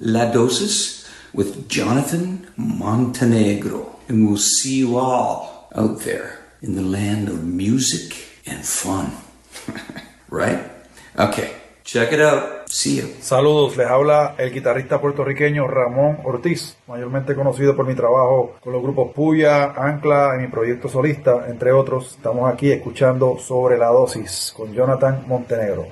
La Dosis with Jonathan Montenegro. And we'll see you all out there in the land of music and fun. right? Okay, check it out. See you. Saludos, les habla el guitarrista puertorriqueño Ramón Ortiz, mayormente conocido por mi trabajo con los grupos Puya, Ancla y mi proyecto solista, entre otros. Estamos aquí escuchando sobre la dosis con Jonathan Montenegro.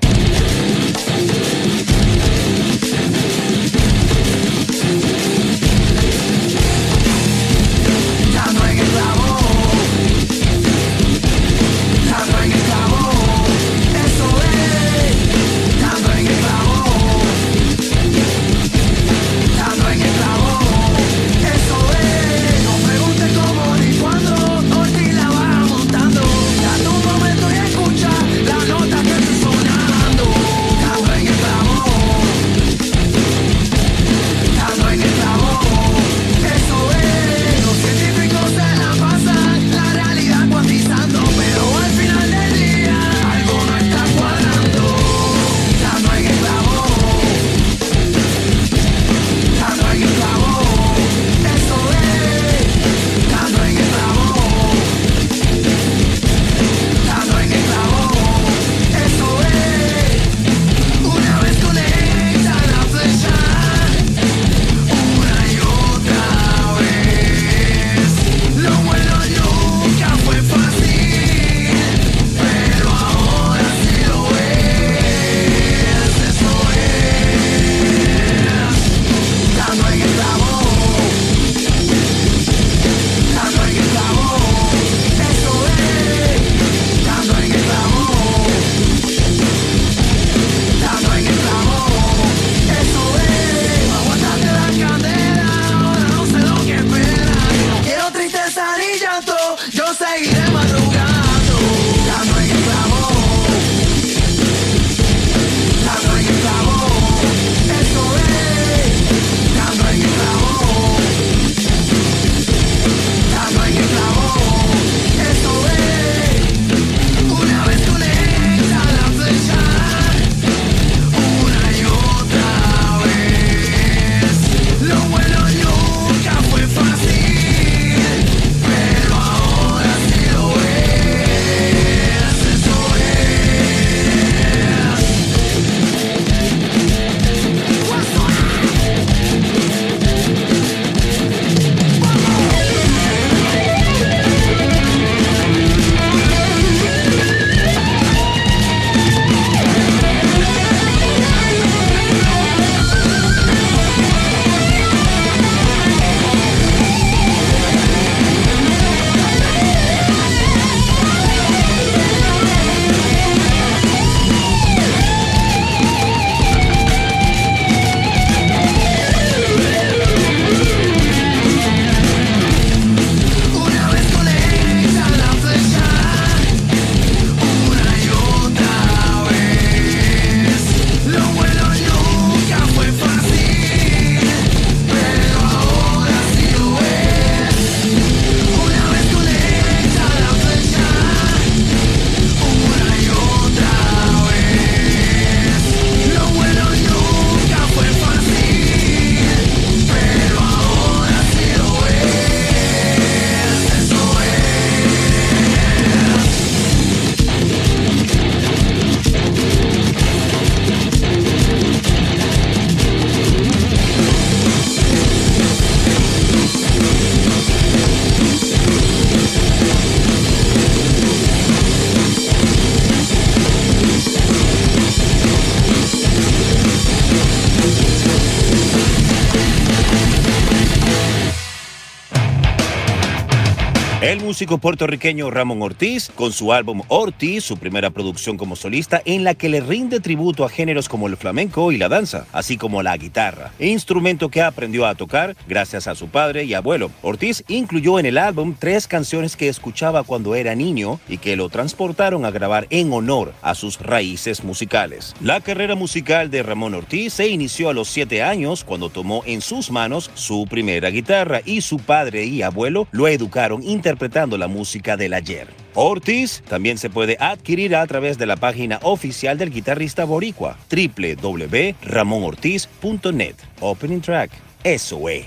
El músico puertorriqueño Ramón Ortiz, con su álbum Ortiz, su primera producción como solista, en la que le rinde tributo a géneros como el flamenco y la danza, así como la guitarra, instrumento que aprendió a tocar gracias a su padre y abuelo. Ortiz incluyó en el álbum tres canciones que escuchaba cuando era niño y que lo transportaron a grabar en honor a sus raíces musicales. La carrera musical de Ramón Ortiz se inició a los siete años cuando tomó en sus manos su primera guitarra y su padre y abuelo lo educaron la música del ayer. Ortiz también se puede adquirir a través de la página oficial del guitarrista boricua www.ramonortiz.net. Opening track, eso es.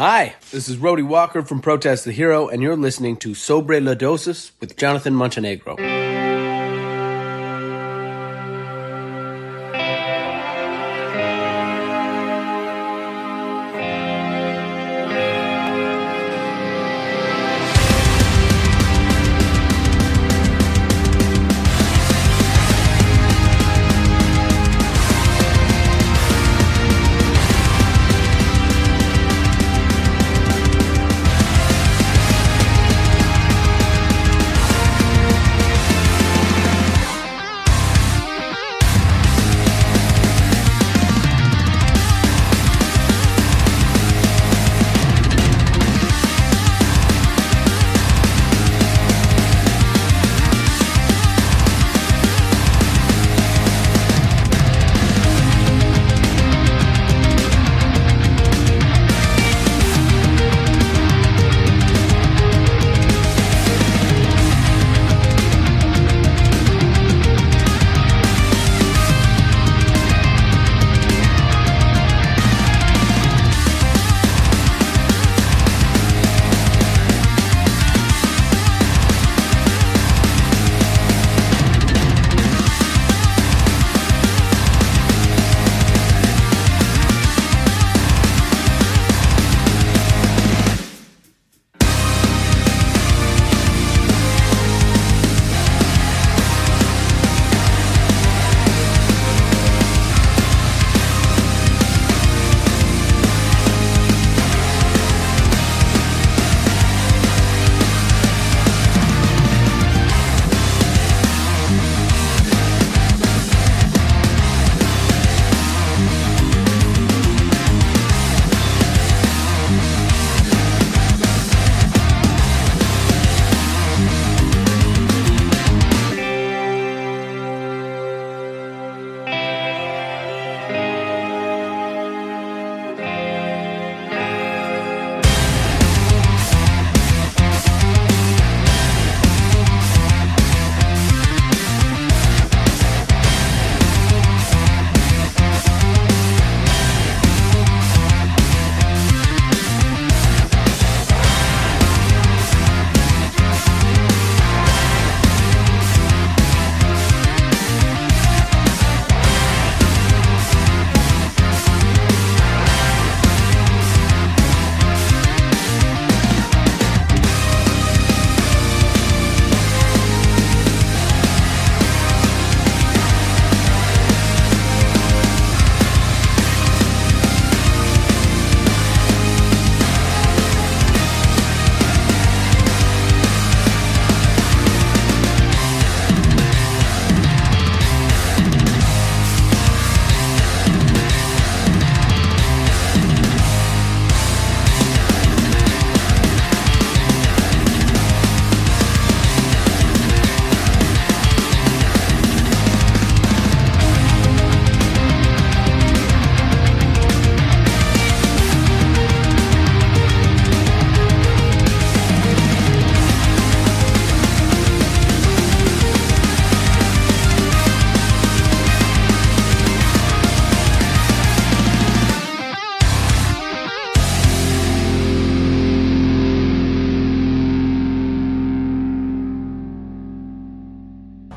Hi, this is Rody Walker from Protest the Hero, and you're listening to Sobre la Dosis with Jonathan Montenegro.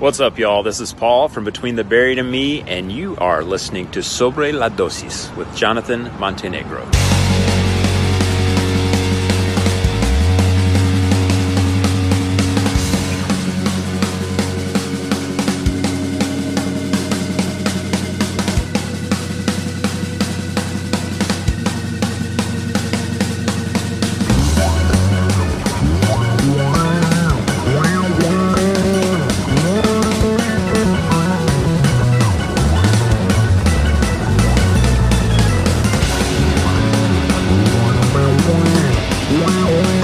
What's up, y'all? This is Paul from Between the Buried and Me, and you are listening to Sobre la Dosis with Jonathan Montenegro. oh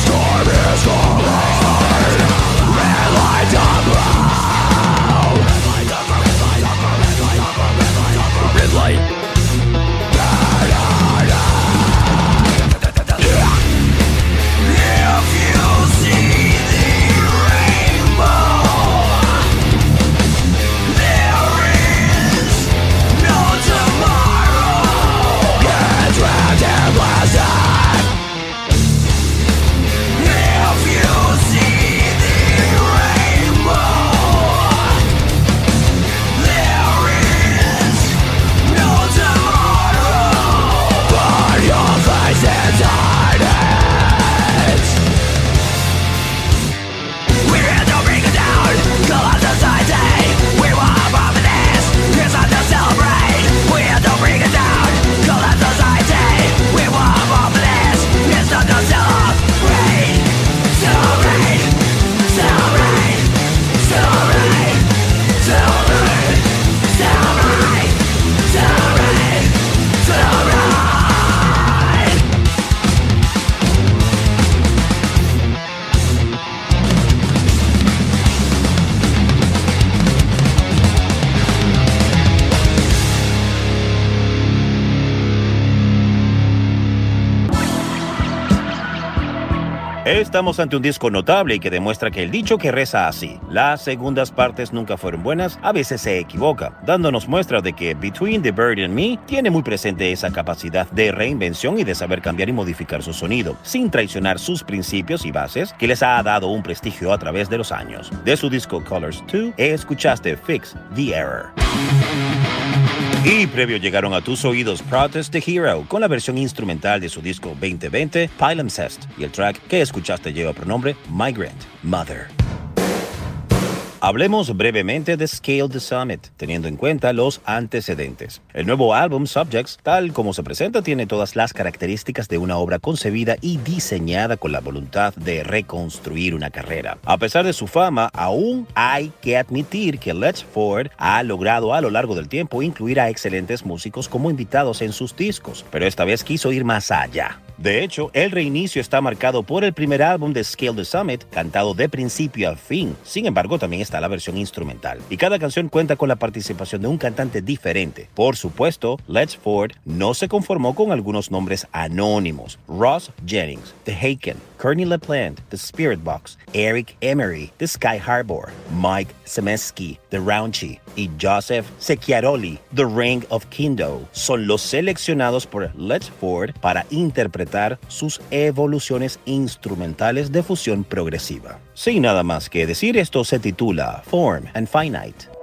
storm is coming Estamos ante un disco notable y que demuestra que el dicho que reza así, las segundas partes nunca fueron buenas, a veces se equivoca, dándonos muestra de que Between the Bird and Me tiene muy presente esa capacidad de reinvención y de saber cambiar y modificar su sonido, sin traicionar sus principios y bases que les ha dado un prestigio a través de los años. De su disco Colors 2, escuchaste Fix the Error. Y previo llegaron a tus oídos Protest the Hero con la versión instrumental de su disco 2020 Palimpsest y el track que escuchaste lleva por nombre Migrant Mother. Hablemos brevemente de Scale the Summit, teniendo en cuenta los antecedentes. El nuevo álbum Subjects, tal como se presenta, tiene todas las características de una obra concebida y diseñada con la voluntad de reconstruir una carrera. A pesar de su fama, aún hay que admitir que Let's Ford ha logrado a lo largo del tiempo incluir a excelentes músicos como invitados en sus discos, pero esta vez quiso ir más allá. De hecho, el reinicio está marcado por el primer álbum de Scale the Summit, cantado de principio a fin. Sin embargo, también está la versión instrumental. Y cada canción cuenta con la participación de un cantante diferente. Por supuesto, Let's Ford no se conformó con algunos nombres anónimos. Ross Jennings, The Haken, Courtney LaPlante, The Spirit Box, Eric Emery, The Sky Harbor, Mike Semeski, The Raunchy y Joseph Secchiaroli, The Ring of Kindo, son los seleccionados por Let's Ford para interpretar sus evoluciones instrumentales de fusión progresiva. Sin nada más que decir, esto se titula Form and Finite.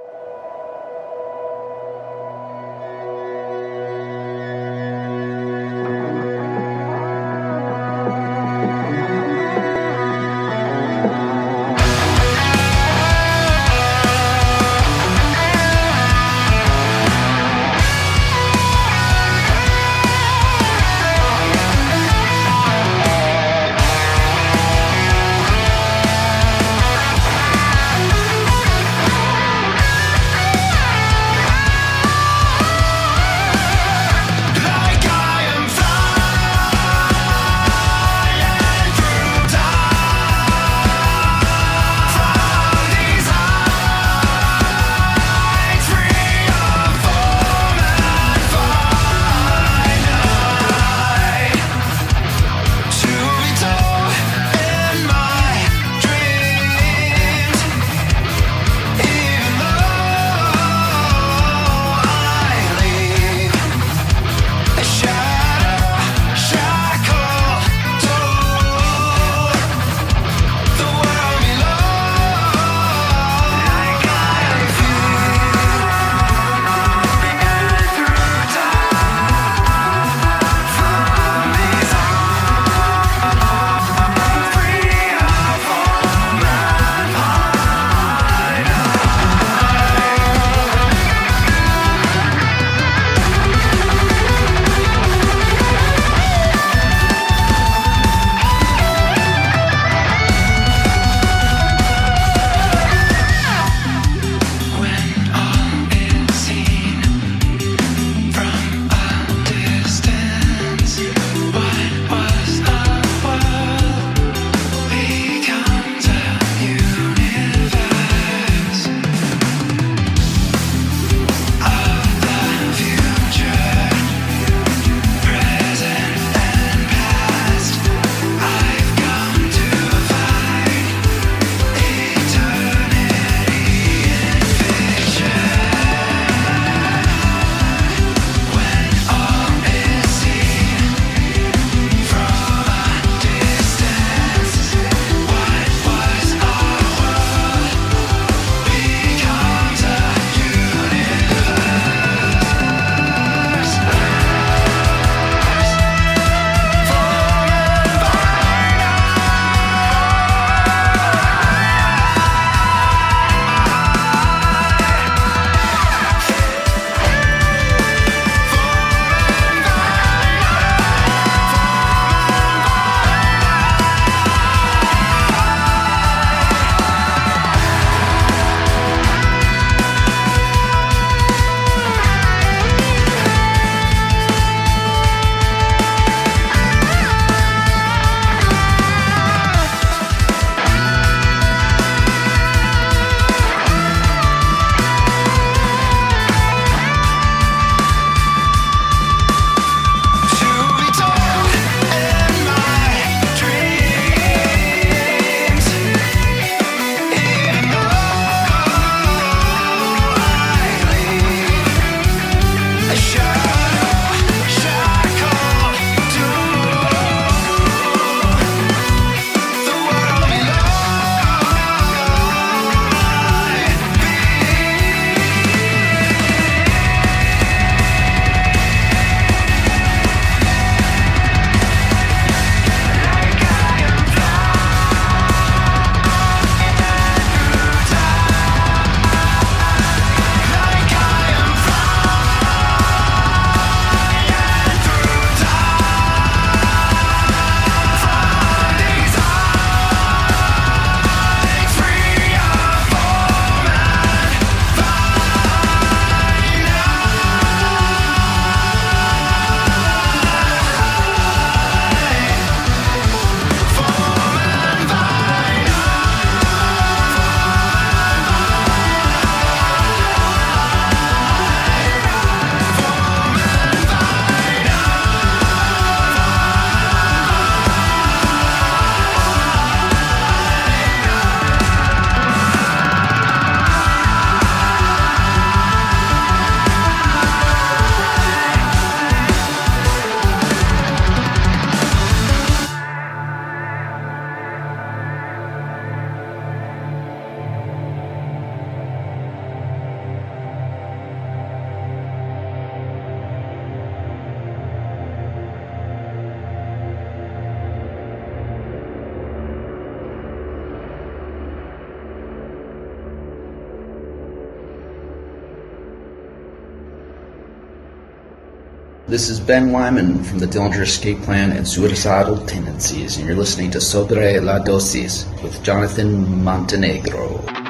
This is Ben Wyman from the Dillinger Escape Plan and Suicidal Tendencies, and you're listening to Sobre la Dosis with Jonathan Montenegro.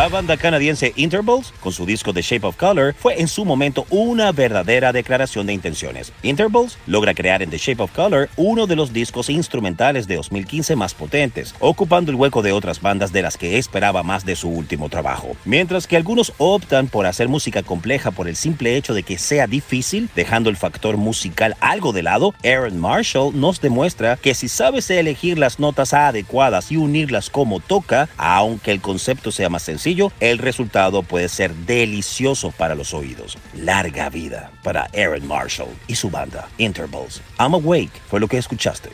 La banda canadiense Intervals, con su disco The Shape of Color, fue en su momento una verdadera declaración de intenciones. Intervals logra crear en The Shape of Color uno de los discos instrumentales de 2015 más potentes, ocupando el hueco de otras bandas de las que esperaba más de su último trabajo. Mientras que algunos optan por hacer música compleja por el simple hecho de que sea difícil, dejando el factor musical algo de lado, Aaron Marshall nos demuestra que si sabes elegir las notas adecuadas y unirlas como toca, aunque el concepto sea más sencillo, el resultado puede ser delicioso para los oídos. Larga vida para Aaron Marshall y su banda Intervals. I'm Awake fue lo que escuchaste.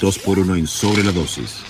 2 por 1 en Sobre la Dosis.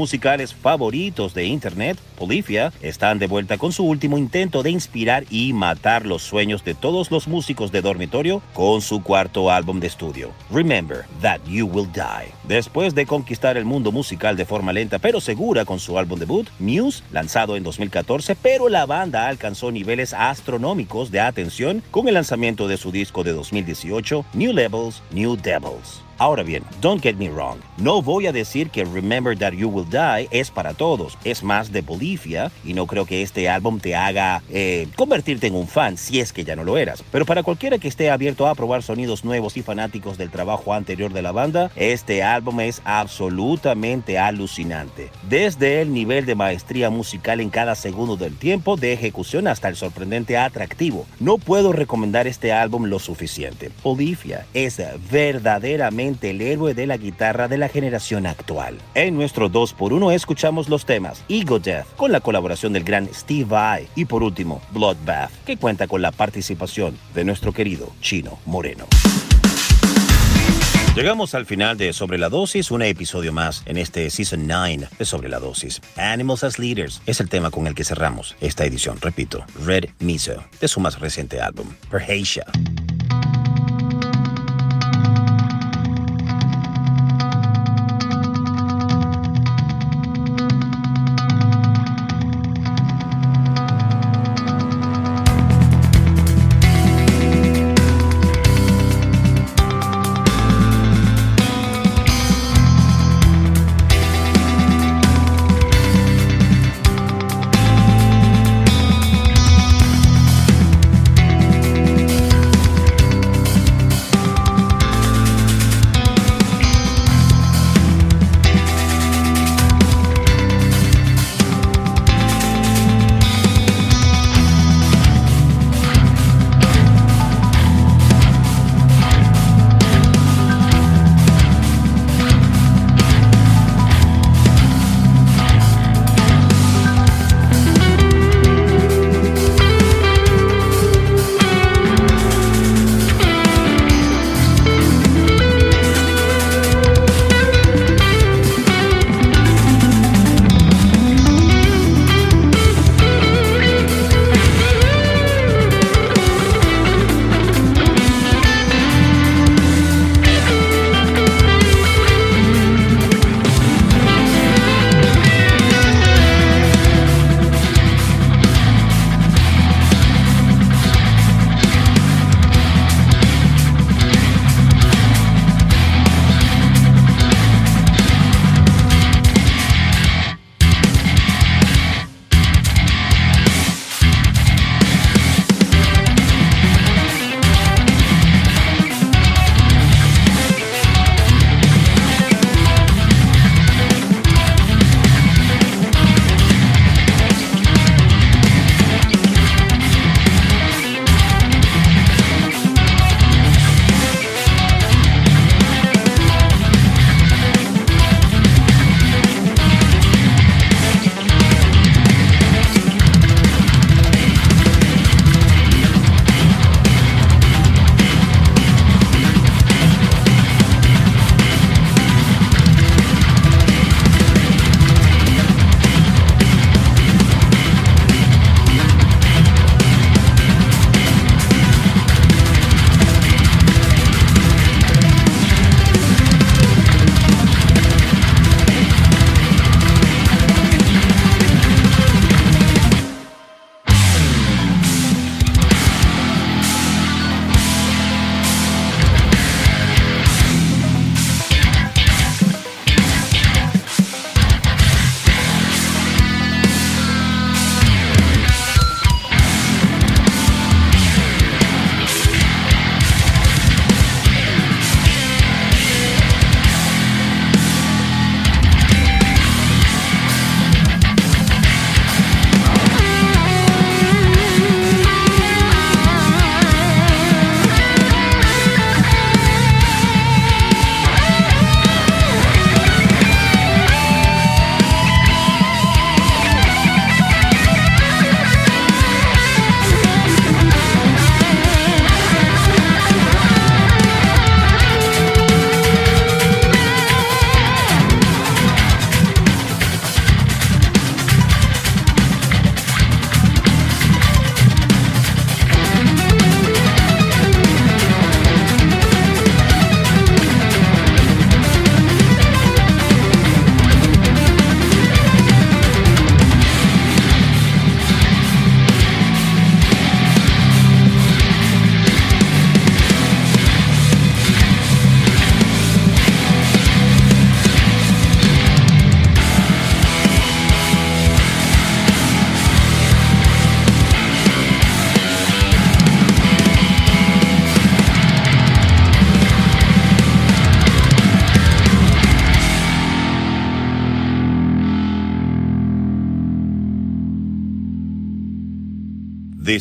Musicales favoritos de Internet, Polyphia, están de vuelta con su último intento de inspirar y matar los sueños de todos los músicos de dormitorio con su cuarto álbum de estudio, Remember That You Will Die. Después de conquistar el mundo musical de forma lenta pero segura con su álbum debut, Muse, lanzado en 2014, pero la banda alcanzó niveles astronómicos de atención con el lanzamiento de su disco de 2018, New Levels, New Devils. Ahora bien, don't get me wrong, no voy a decir que Remember That You Will Die es para todos, es más de Bolivia y no creo que este álbum te haga eh, convertirte en un fan si es que ya no lo eras. Pero para cualquiera que esté abierto a probar sonidos nuevos y fanáticos del trabajo anterior de la banda, este álbum es absolutamente alucinante. Desde el nivel de maestría musical en cada segundo del tiempo de ejecución hasta el sorprendente atractivo. No puedo recomendar este álbum lo suficiente. Bolivia es verdaderamente el héroe de la guitarra de la generación actual. En nuestro 2x1 escuchamos los temas Ego Death con la colaboración del gran Steve Vai y por último Bloodbath que cuenta con la participación de nuestro querido Chino Moreno. Llegamos al final de Sobre la Dosis, un episodio más en este Season 9 de Sobre la Dosis. Animals as Leaders es el tema con el que cerramos esta edición, repito, Red Miso, de su más reciente álbum, Perhatia.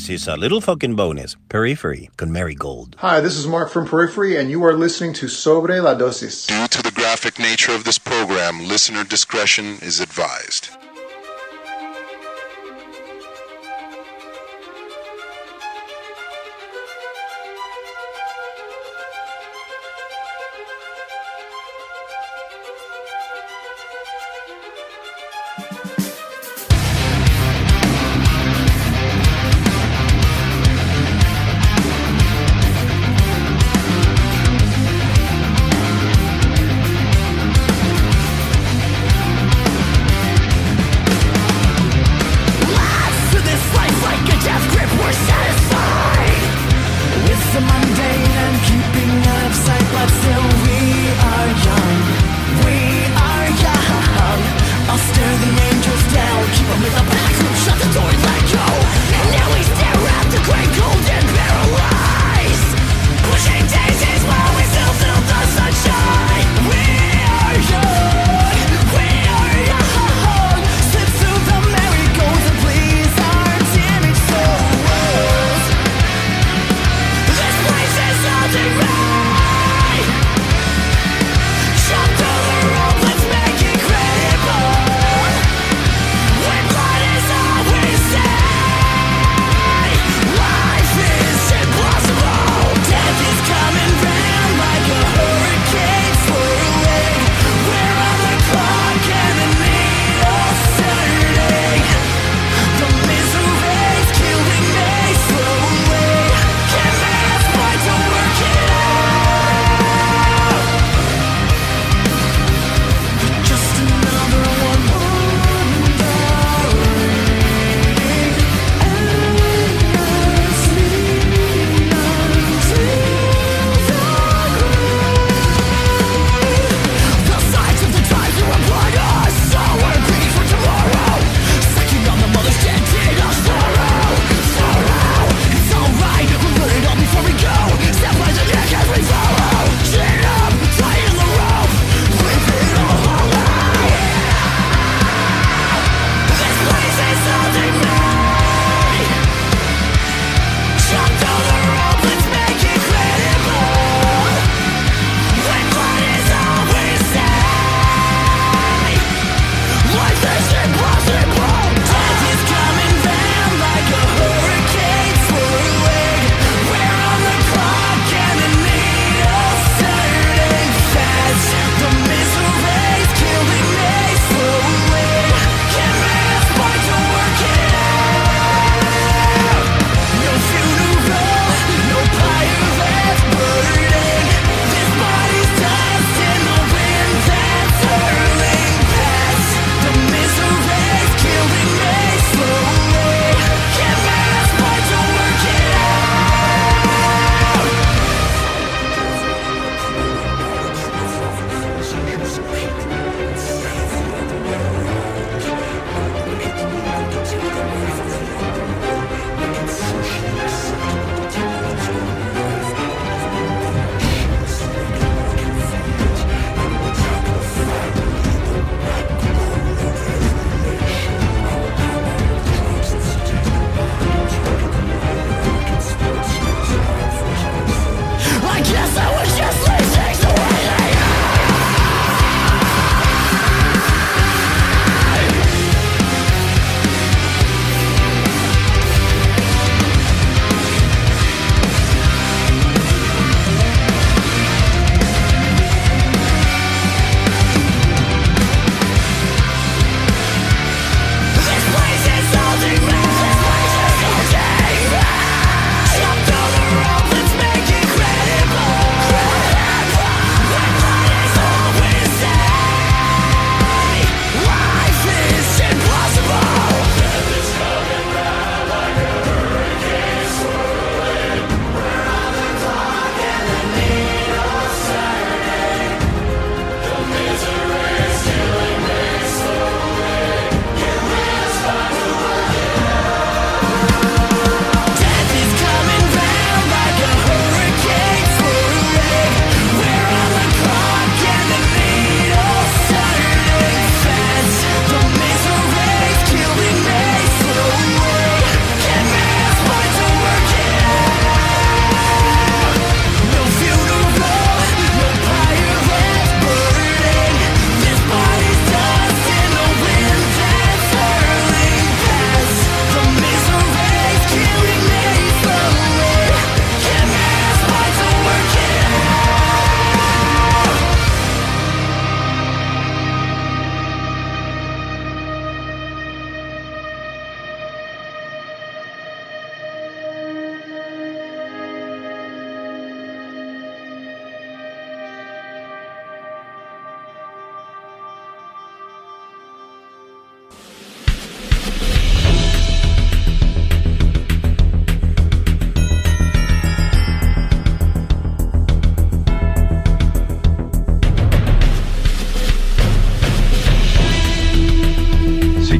Is a little fucking bonus, Periphery, con Mary Gold. Hi, this is Mark from Periphery, and you are listening to Sobre la Dosis. Due to the graphic nature of this program, listener discretion is advised.